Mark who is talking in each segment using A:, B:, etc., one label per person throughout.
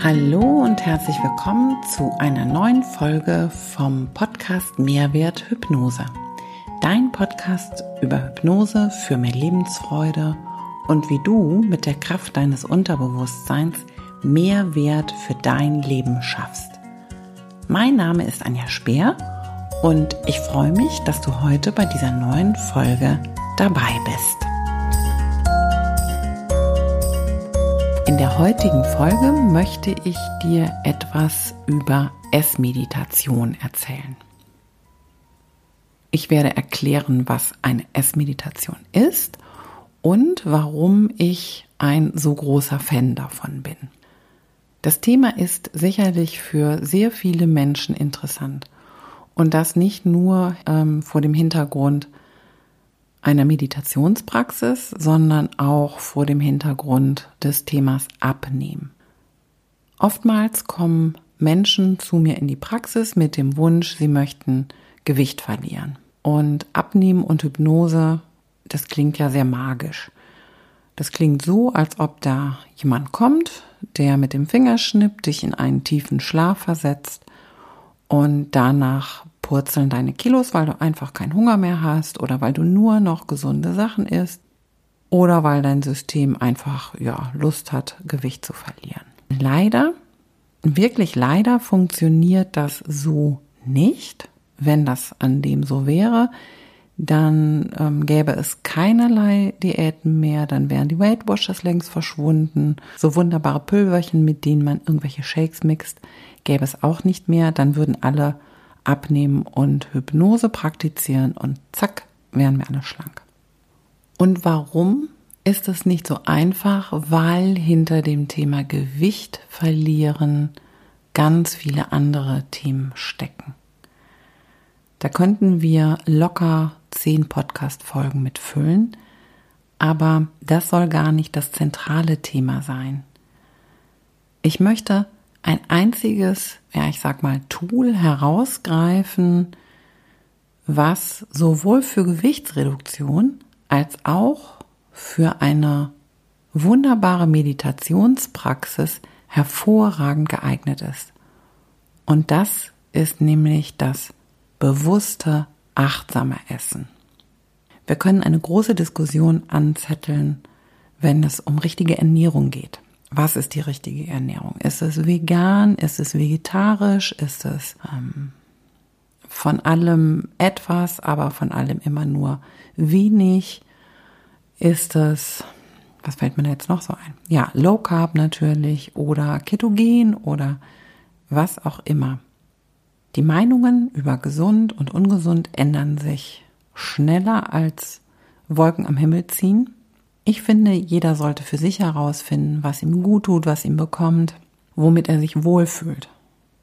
A: Hallo und herzlich willkommen zu einer neuen Folge vom Podcast Mehrwert Hypnose. Dein Podcast über Hypnose für mehr Lebensfreude und wie du mit der Kraft deines Unterbewusstseins mehr Wert für dein Leben schaffst. Mein Name ist Anja Speer und ich freue mich, dass du heute bei dieser neuen Folge dabei bist. In der heutigen Folge möchte ich dir etwas über Essmeditation erzählen. Ich werde erklären, was eine Essmeditation ist und warum ich ein so großer Fan davon bin. Das Thema ist sicherlich für sehr viele Menschen interessant und das nicht nur ähm, vor dem Hintergrund einer Meditationspraxis, sondern auch vor dem Hintergrund des Themas Abnehmen. Oftmals kommen Menschen zu mir in die Praxis mit dem Wunsch, sie möchten Gewicht verlieren. Und Abnehmen und Hypnose, das klingt ja sehr magisch. Das klingt so, als ob da jemand kommt, der mit dem Fingerschnipp dich in einen tiefen Schlaf versetzt und danach purzeln deine Kilos, weil du einfach keinen Hunger mehr hast oder weil du nur noch gesunde Sachen isst oder weil dein System einfach ja Lust hat, Gewicht zu verlieren. Leider, wirklich leider funktioniert das so nicht. Wenn das an dem so wäre, dann ähm, gäbe es keinerlei Diäten mehr, dann wären die Weight Watchers längst verschwunden. So wunderbare Pülverchen, mit denen man irgendwelche Shakes mixt, gäbe es auch nicht mehr. Dann würden alle abnehmen und Hypnose praktizieren und zack, wären wir alle schlank. Und warum ist es nicht so einfach? Weil hinter dem Thema Gewicht verlieren ganz viele andere Themen stecken. Da könnten wir locker zehn Podcast-Folgen mitfüllen, aber das soll gar nicht das zentrale Thema sein. Ich möchte ein einziges, ja, ich sag mal, Tool herausgreifen, was sowohl für Gewichtsreduktion als auch für eine wunderbare Meditationspraxis hervorragend geeignet ist. Und das ist nämlich das bewusste, achtsame Essen. Wir können eine große Diskussion anzetteln, wenn es um richtige Ernährung geht was ist die richtige Ernährung? Ist es vegan? Ist es vegetarisch? Ist es ähm, von allem etwas, aber von allem immer nur wenig? Ist es, was fällt mir da jetzt noch so ein? Ja, Low Carb natürlich oder Ketogen oder was auch immer. Die Meinungen über gesund und ungesund ändern sich schneller als Wolken am Himmel ziehen. Ich finde, jeder sollte für sich herausfinden, was ihm gut tut, was ihm bekommt, womit er sich wohlfühlt.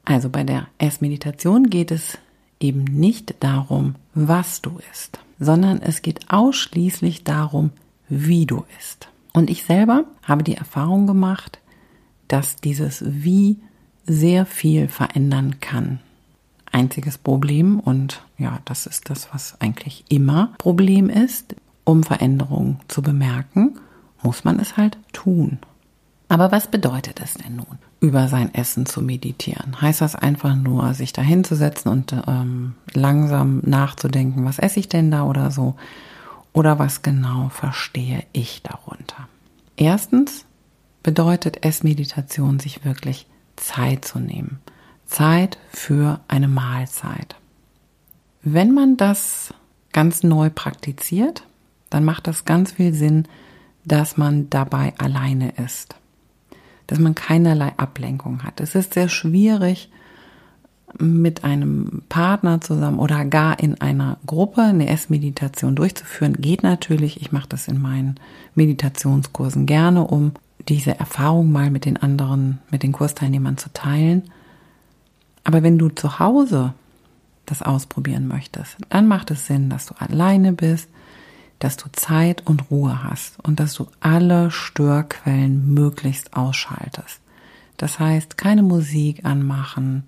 A: Also bei der Essmeditation geht es eben nicht darum, was du isst, sondern es geht ausschließlich darum, wie du isst. Und ich selber habe die Erfahrung gemacht, dass dieses Wie sehr viel verändern kann. Einziges Problem, und ja, das ist das, was eigentlich immer Problem ist, um Veränderungen zu bemerken, muss man es halt tun. Aber was bedeutet es denn nun, über sein Essen zu meditieren? Heißt das einfach nur, sich da hinzusetzen und ähm, langsam nachzudenken, was esse ich denn da oder so? Oder was genau verstehe ich darunter? Erstens bedeutet Essmeditation, sich wirklich Zeit zu nehmen. Zeit für eine Mahlzeit. Wenn man das ganz neu praktiziert, dann macht das ganz viel Sinn, dass man dabei alleine ist. Dass man keinerlei Ablenkung hat. Es ist sehr schwierig, mit einem Partner zusammen oder gar in einer Gruppe eine Essmeditation durchzuführen. Geht natürlich. Ich mache das in meinen Meditationskursen gerne, um diese Erfahrung mal mit den anderen, mit den Kursteilnehmern zu teilen. Aber wenn du zu Hause das ausprobieren möchtest, dann macht es Sinn, dass du alleine bist, dass du Zeit und Ruhe hast und dass du alle Störquellen möglichst ausschaltest. Das heißt, keine Musik anmachen,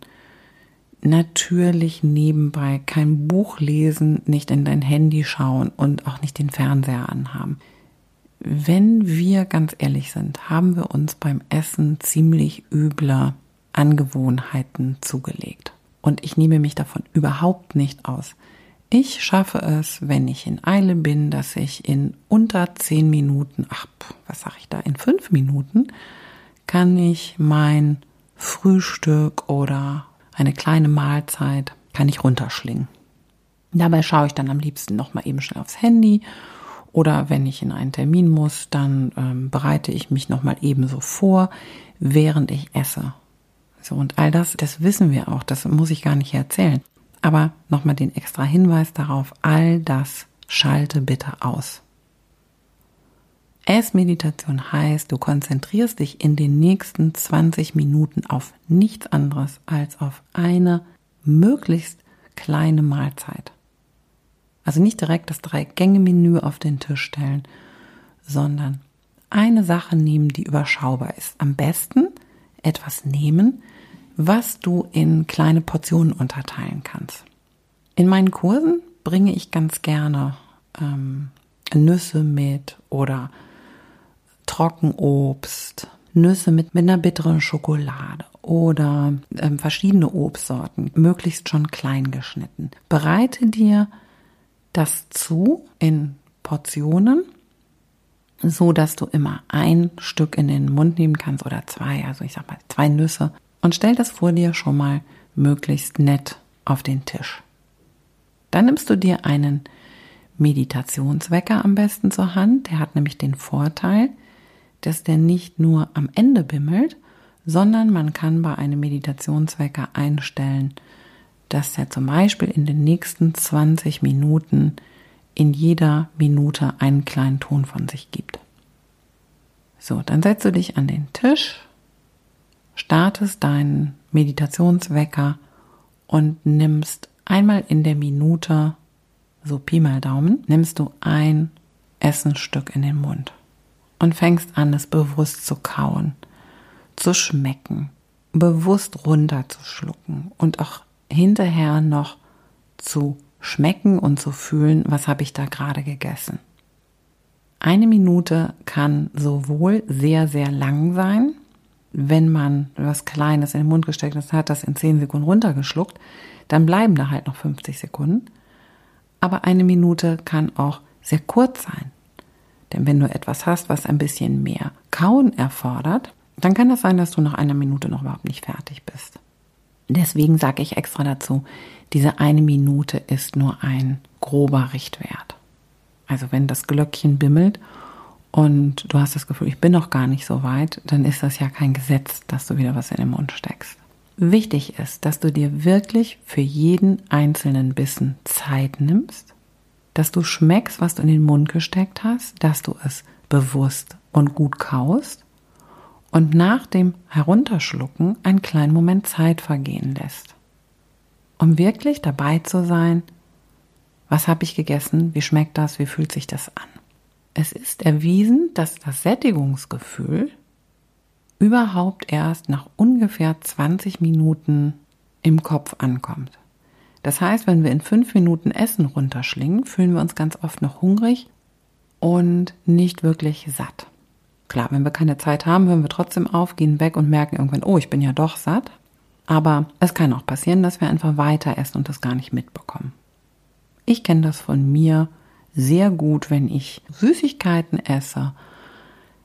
A: natürlich nebenbei kein Buch lesen, nicht in dein Handy schauen und auch nicht den Fernseher anhaben. wenn wir ganz ehrlich sind, haben wir uns beim Essen ziemlich üble Angewohnheiten zugelegt. Und ich nehme mich davon überhaupt nicht aus. Ich schaffe es, wenn ich in Eile bin, dass ich in unter zehn Minuten, ach, was sag ich da, in fünf Minuten kann ich mein Frühstück oder eine kleine Mahlzeit kann ich runterschlingen. Dabei schaue ich dann am liebsten noch mal eben schnell aufs Handy oder wenn ich in einen Termin muss, dann ähm, bereite ich mich noch mal ebenso vor, während ich esse. So und all das, das wissen wir auch, das muss ich gar nicht erzählen. Aber nochmal den extra Hinweis darauf, all das schalte bitte aus. Essmeditation heißt, du konzentrierst dich in den nächsten 20 Minuten auf nichts anderes als auf eine möglichst kleine Mahlzeit. Also nicht direkt das Drei-Gänge-Menü auf den Tisch stellen, sondern eine Sache nehmen, die überschaubar ist. Am besten etwas nehmen, was du in kleine Portionen unterteilen kannst. In meinen Kursen bringe ich ganz gerne ähm, Nüsse mit oder Trockenobst, Nüsse mit, mit einer bitteren Schokolade oder ähm, verschiedene Obstsorten, möglichst schon klein geschnitten. Bereite dir das zu in Portionen, so dass du immer ein Stück in den Mund nehmen kannst oder zwei, also ich sag mal zwei Nüsse und stell das vor dir schon mal möglichst nett auf den Tisch. Dann nimmst du dir einen Meditationswecker am besten zur Hand. Der hat nämlich den Vorteil, dass der nicht nur am Ende bimmelt, sondern man kann bei einem Meditationswecker einstellen, dass er zum Beispiel in den nächsten 20 Minuten in jeder Minute einen kleinen Ton von sich gibt. So, dann setzt du dich an den Tisch, startest deinen Meditationswecker und nimmst einmal in der Minute, so Pi mal Daumen, nimmst du ein Essenstück in den Mund und fängst an, es bewusst zu kauen, zu schmecken, bewusst runterzuschlucken und auch hinterher noch zu schmecken und zu fühlen, was habe ich da gerade gegessen. Eine Minute kann sowohl sehr, sehr lang sein, wenn man was Kleines in den Mund gesteckt hat, das in 10 Sekunden runtergeschluckt, dann bleiben da halt noch 50 Sekunden. Aber eine Minute kann auch sehr kurz sein. Denn wenn du etwas hast, was ein bisschen mehr Kauen erfordert, dann kann das sein, dass du nach einer Minute noch überhaupt nicht fertig bist. Deswegen sage ich extra dazu, diese eine Minute ist nur ein grober Richtwert. Also wenn das Glöckchen bimmelt und du hast das Gefühl, ich bin noch gar nicht so weit, dann ist das ja kein Gesetz, dass du wieder was in den Mund steckst. Wichtig ist, dass du dir wirklich für jeden einzelnen Bissen Zeit nimmst dass du schmeckst, was du in den Mund gesteckt hast, dass du es bewusst und gut kaust und nach dem Herunterschlucken einen kleinen Moment Zeit vergehen lässt. Um wirklich dabei zu sein, was habe ich gegessen, wie schmeckt das, wie fühlt sich das an. Es ist erwiesen, dass das Sättigungsgefühl überhaupt erst nach ungefähr 20 Minuten im Kopf ankommt. Das heißt, wenn wir in fünf Minuten Essen runterschlingen, fühlen wir uns ganz oft noch hungrig und nicht wirklich satt. Klar, wenn wir keine Zeit haben, hören wir trotzdem auf, gehen weg und merken irgendwann, oh, ich bin ja doch satt. Aber es kann auch passieren, dass wir einfach weiter essen und das gar nicht mitbekommen. Ich kenne das von mir sehr gut, wenn ich Süßigkeiten esse,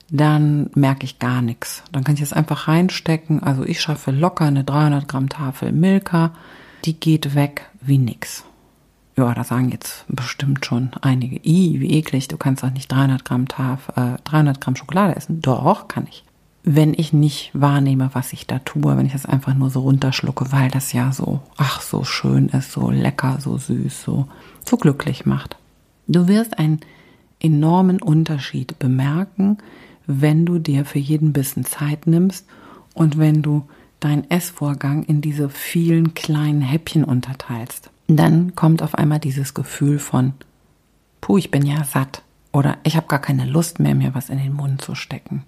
A: dann merke ich gar nichts. Dann kann ich es einfach reinstecken. Also ich schaffe locker eine 300 Gramm Tafel Milka die geht weg wie nix. Ja, da sagen jetzt bestimmt schon einige, i, wie eklig, du kannst doch nicht 300 Gramm Taf, äh, 300 Gramm Schokolade essen. Doch, kann ich. Wenn ich nicht wahrnehme, was ich da tue, wenn ich das einfach nur so runterschlucke, weil das ja so, ach, so schön ist, so lecker, so süß, so, so glücklich macht. Du wirst einen enormen Unterschied bemerken, wenn du dir für jeden Bissen Zeit nimmst und wenn du deinen Essvorgang in diese vielen kleinen Häppchen unterteilst, dann kommt auf einmal dieses Gefühl von, puh, ich bin ja satt oder ich habe gar keine Lust mehr, mir was in den Mund zu stecken.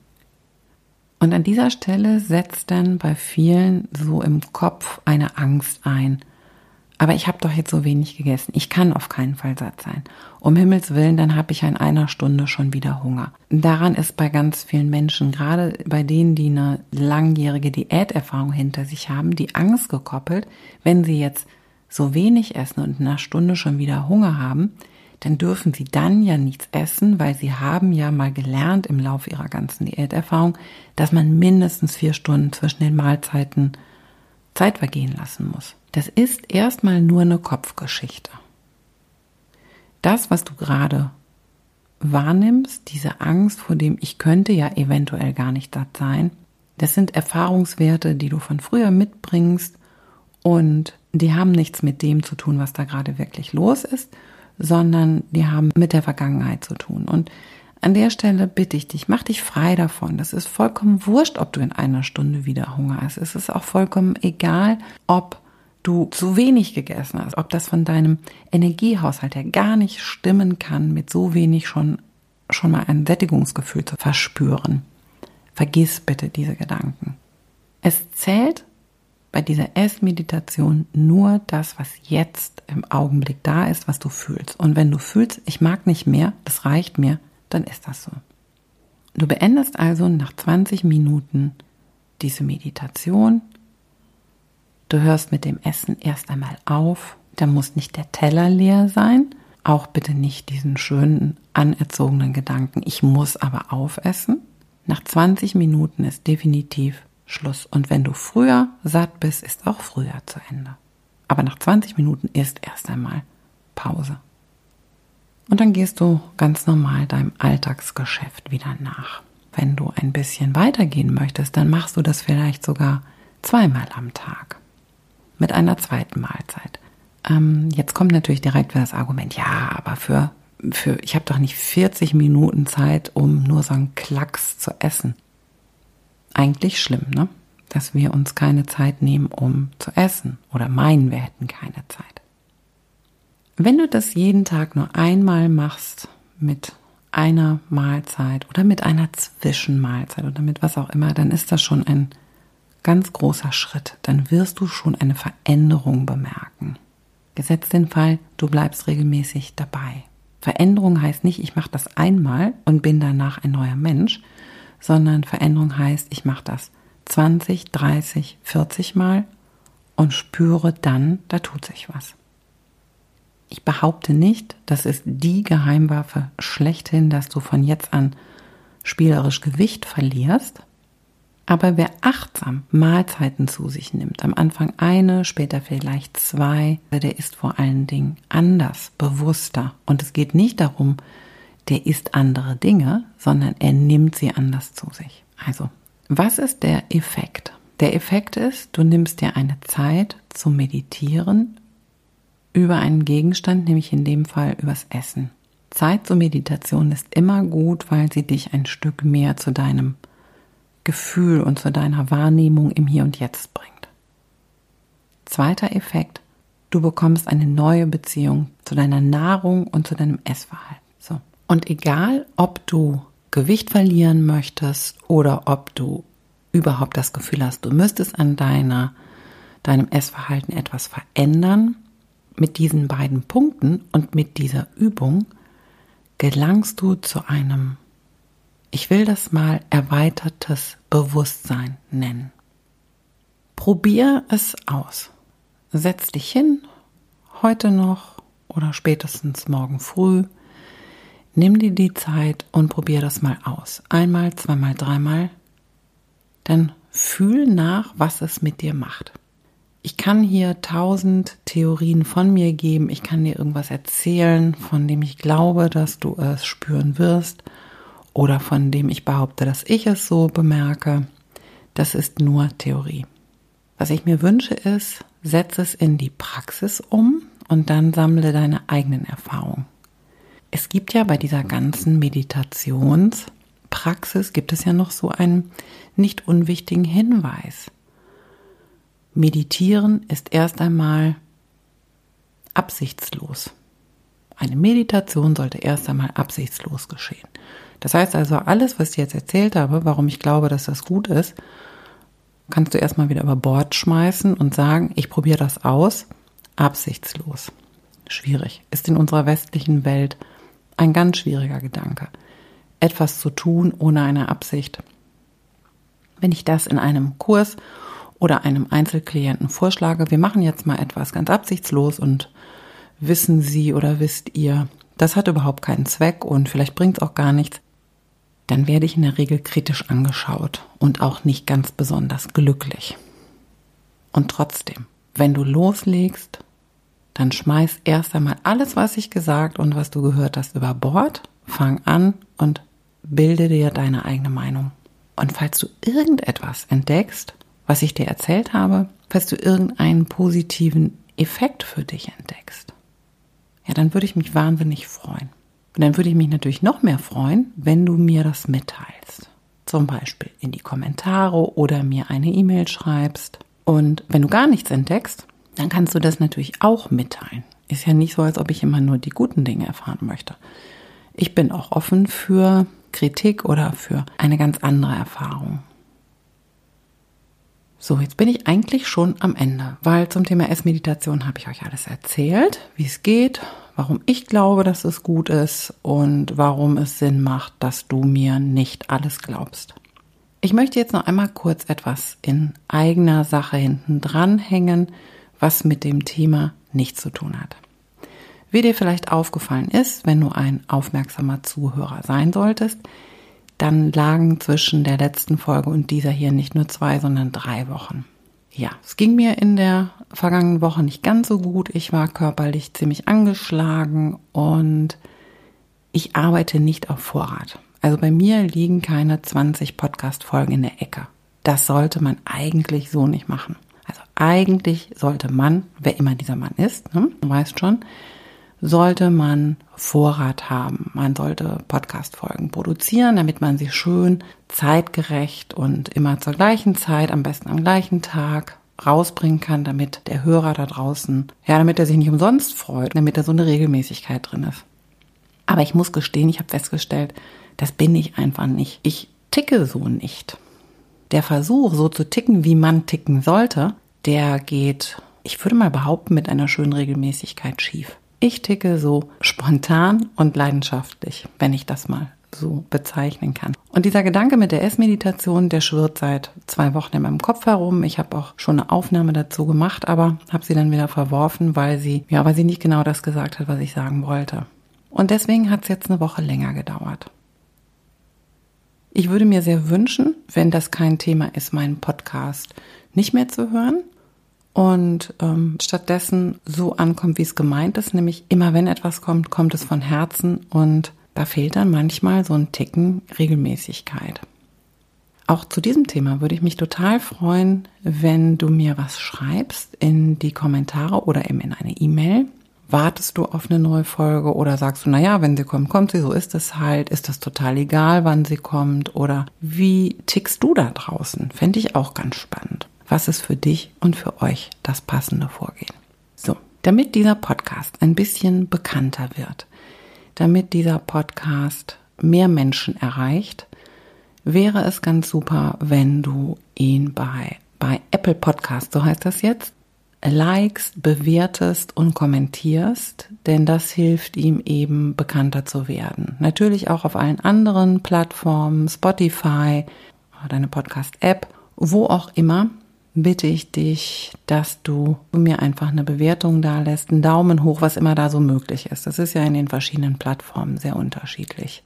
A: Und an dieser Stelle setzt dann bei vielen so im Kopf eine Angst ein. Aber ich habe doch jetzt so wenig gegessen. Ich kann auf keinen Fall satt sein. Um Himmels Willen, dann habe ich in einer Stunde schon wieder Hunger. Daran ist bei ganz vielen Menschen, gerade bei denen, die eine langjährige Diäterfahrung hinter sich haben, die Angst gekoppelt, wenn sie jetzt so wenig essen und in einer Stunde schon wieder Hunger haben, dann dürfen sie dann ja nichts essen, weil sie haben ja mal gelernt im Laufe ihrer ganzen Diäterfahrung, dass man mindestens vier Stunden zwischen den Mahlzeiten Zeit vergehen lassen muss. Das ist erstmal nur eine Kopfgeschichte. Das, was du gerade wahrnimmst, diese Angst vor dem ich könnte ja eventuell gar nicht satt sein, das sind Erfahrungswerte, die du von früher mitbringst und die haben nichts mit dem zu tun, was da gerade wirklich los ist, sondern die haben mit der Vergangenheit zu tun. Und an der Stelle bitte ich dich, mach dich frei davon. Das ist vollkommen wurscht, ob du in einer Stunde wieder Hunger hast. Es ist auch vollkommen egal, ob du zu wenig gegessen hast, ob das von deinem Energiehaushalt her gar nicht stimmen kann, mit so wenig schon, schon mal ein Sättigungsgefühl zu verspüren. Vergiss bitte diese Gedanken. Es zählt bei dieser Essmeditation nur das, was jetzt im Augenblick da ist, was du fühlst. Und wenn du fühlst, ich mag nicht mehr, das reicht mir, dann ist das so. Du beendest also nach 20 Minuten diese Meditation. Du hörst mit dem Essen erst einmal auf. Da muss nicht der Teller leer sein. Auch bitte nicht diesen schönen, anerzogenen Gedanken, ich muss aber aufessen. Nach 20 Minuten ist definitiv Schluss. Und wenn du früher satt bist, ist auch früher zu Ende. Aber nach 20 Minuten ist erst einmal Pause. Und dann gehst du ganz normal deinem Alltagsgeschäft wieder nach. Wenn du ein bisschen weitergehen möchtest, dann machst du das vielleicht sogar zweimal am Tag. Mit einer zweiten Mahlzeit. Ähm, jetzt kommt natürlich direkt das Argument, ja, aber für, für ich habe doch nicht 40 Minuten Zeit, um nur so einen Klacks zu essen eigentlich schlimm, ne? Dass wir uns keine Zeit nehmen, um zu essen oder meinen, wir hätten keine Zeit. Wenn du das jeden Tag nur einmal machst mit einer Mahlzeit oder mit einer Zwischenmahlzeit oder mit was auch immer, dann ist das schon ein ganz großer Schritt. Dann wirst du schon eine Veränderung bemerken. Gesetzt den Fall, du bleibst regelmäßig dabei. Veränderung heißt nicht, ich mache das einmal und bin danach ein neuer Mensch, sondern Veränderung heißt, ich mache das 20, 30, 40 Mal und spüre dann, da tut sich was. Ich behaupte nicht, das ist die Geheimwaffe schlechthin, dass du von jetzt an spielerisch Gewicht verlierst. Aber wer achtsam Mahlzeiten zu sich nimmt, am Anfang eine, später vielleicht zwei, der ist vor allen Dingen anders, bewusster. Und es geht nicht darum, der isst andere Dinge, sondern er nimmt sie anders zu sich. Also, was ist der Effekt? Der Effekt ist, du nimmst dir eine Zeit zum Meditieren über einen Gegenstand, nämlich in dem Fall übers Essen. Zeit zur Meditation ist immer gut, weil sie dich ein Stück mehr zu deinem Gefühl und zu deiner Wahrnehmung im Hier und Jetzt bringt. Zweiter Effekt, du bekommst eine neue Beziehung zu deiner Nahrung und zu deinem Essverhalten. Und egal, ob du Gewicht verlieren möchtest oder ob du überhaupt das Gefühl hast, du müsstest an deiner, deinem Essverhalten etwas verändern, mit diesen beiden Punkten und mit dieser Übung gelangst du zu einem, ich will das mal erweitertes Bewusstsein nennen. Probier es aus. Setz dich hin, heute noch oder spätestens morgen früh Nimm dir die Zeit und probier das mal aus. Einmal, zweimal, dreimal. Dann fühl nach, was es mit dir macht. Ich kann hier tausend Theorien von mir geben. Ich kann dir irgendwas erzählen, von dem ich glaube, dass du es spüren wirst oder von dem ich behaupte, dass ich es so bemerke. Das ist nur Theorie. Was ich mir wünsche ist, setze es in die Praxis um und dann sammle deine eigenen Erfahrungen. Es gibt ja bei dieser ganzen Meditationspraxis, gibt es ja noch so einen nicht unwichtigen Hinweis. Meditieren ist erst einmal absichtslos. Eine Meditation sollte erst einmal absichtslos geschehen. Das heißt also, alles, was ich jetzt erzählt habe, warum ich glaube, dass das gut ist, kannst du erstmal wieder über Bord schmeißen und sagen, ich probiere das aus, absichtslos. Schwierig. Ist in unserer westlichen Welt ein ganz schwieriger Gedanke. Etwas zu tun ohne eine Absicht. Wenn ich das in einem Kurs oder einem Einzelklienten vorschlage, wir machen jetzt mal etwas ganz absichtslos und wissen Sie oder wisst ihr, das hat überhaupt keinen Zweck und vielleicht bringt es auch gar nichts, dann werde ich in der Regel kritisch angeschaut und auch nicht ganz besonders glücklich. Und trotzdem, wenn du loslegst, dann schmeiß erst einmal alles, was ich gesagt und was du gehört hast, über Bord, fang an und bilde dir deine eigene Meinung. Und falls du irgendetwas entdeckst, was ich dir erzählt habe, falls du irgendeinen positiven Effekt für dich entdeckst, ja, dann würde ich mich wahnsinnig freuen. Und dann würde ich mich natürlich noch mehr freuen, wenn du mir das mitteilst. Zum Beispiel in die Kommentare oder mir eine E-Mail schreibst. Und wenn du gar nichts entdeckst, dann kannst du das natürlich auch mitteilen. Ist ja nicht so, als ob ich immer nur die guten Dinge erfahren möchte. Ich bin auch offen für Kritik oder für eine ganz andere Erfahrung. So, jetzt bin ich eigentlich schon am Ende, weil zum Thema Essmeditation habe ich euch alles erzählt, wie es geht, warum ich glaube, dass es gut ist und warum es Sinn macht, dass du mir nicht alles glaubst. Ich möchte jetzt noch einmal kurz etwas in eigener Sache hinten dranhängen, was mit dem Thema nichts zu tun hat. Wie dir vielleicht aufgefallen ist, wenn du ein aufmerksamer Zuhörer sein solltest, dann lagen zwischen der letzten Folge und dieser hier nicht nur zwei, sondern drei Wochen. Ja, es ging mir in der vergangenen Woche nicht ganz so gut. Ich war körperlich ziemlich angeschlagen und ich arbeite nicht auf Vorrat. Also bei mir liegen keine 20 Podcast-Folgen in der Ecke. Das sollte man eigentlich so nicht machen. Also eigentlich sollte man, wer immer dieser Mann ist, ne, du weißt schon, sollte man Vorrat haben. Man sollte Podcast-Folgen produzieren, damit man sie schön zeitgerecht und immer zur gleichen Zeit, am besten am gleichen Tag rausbringen kann, damit der Hörer da draußen, ja, damit er sich nicht umsonst freut, damit da so eine Regelmäßigkeit drin ist. Aber ich muss gestehen, ich habe festgestellt, das bin ich einfach nicht. Ich ticke so nicht. Der Versuch, so zu ticken, wie man ticken sollte, der geht, ich würde mal behaupten, mit einer schönen Regelmäßigkeit schief. Ich ticke so spontan und leidenschaftlich, wenn ich das mal so bezeichnen kann. Und dieser Gedanke mit der Essmeditation, der schwirrt seit zwei Wochen in meinem Kopf herum. Ich habe auch schon eine Aufnahme dazu gemacht, aber habe sie dann wieder verworfen, weil sie, ja, weil sie nicht genau das gesagt hat, was ich sagen wollte. Und deswegen hat es jetzt eine Woche länger gedauert. Ich würde mir sehr wünschen, wenn das kein Thema ist, meinen Podcast nicht mehr zu hören, und ähm, stattdessen so ankommt, wie es gemeint ist, nämlich immer wenn etwas kommt, kommt es von Herzen und da fehlt dann manchmal so ein Ticken Regelmäßigkeit. Auch zu diesem Thema würde ich mich total freuen, wenn du mir was schreibst in die Kommentare oder eben in eine E-Mail. Wartest du auf eine neue Folge oder sagst du, naja, wenn sie kommt, kommt sie, so ist es halt, ist das total egal, wann sie kommt oder wie tickst du da draußen? Fände ich auch ganz spannend was ist für dich und für euch das passende Vorgehen. So, damit dieser Podcast ein bisschen bekannter wird, damit dieser Podcast mehr Menschen erreicht, wäre es ganz super, wenn du ihn bei, bei Apple Podcast, so heißt das jetzt, likest, bewertest und kommentierst, denn das hilft ihm eben bekannter zu werden. Natürlich auch auf allen anderen Plattformen, Spotify, deine Podcast-App, wo auch immer bitte ich dich, dass du mir einfach eine Bewertung da lässt, einen Daumen hoch, was immer da so möglich ist. Das ist ja in den verschiedenen Plattformen sehr unterschiedlich.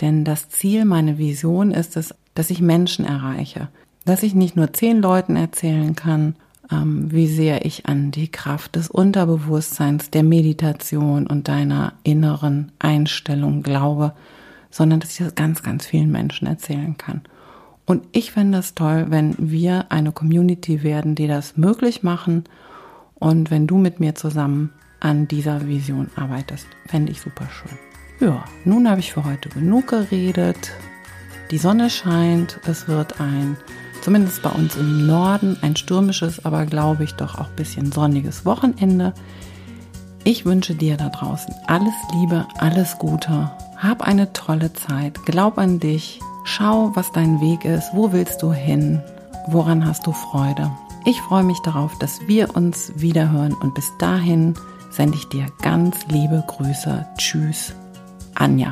A: Denn das Ziel, meine Vision ist es, dass ich Menschen erreiche, dass ich nicht nur zehn Leuten erzählen kann, ähm, wie sehr ich an die Kraft des Unterbewusstseins, der Meditation und deiner inneren Einstellung glaube, sondern dass ich das ganz, ganz vielen Menschen erzählen kann. Und ich fände es toll, wenn wir eine Community werden, die das möglich machen. Und wenn du mit mir zusammen an dieser Vision arbeitest, fände ich super schön. Ja, nun habe ich für heute genug geredet. Die Sonne scheint, es wird ein, zumindest bei uns im Norden, ein stürmisches, aber glaube ich doch auch ein bisschen sonniges Wochenende. Ich wünsche dir da draußen alles Liebe, alles Gute. Hab eine tolle Zeit, glaub an dich, Schau, was dein Weg ist, wo willst du hin, woran hast du Freude. Ich freue mich darauf, dass wir uns wiederhören und bis dahin sende ich dir ganz liebe Grüße. Tschüss, Anja.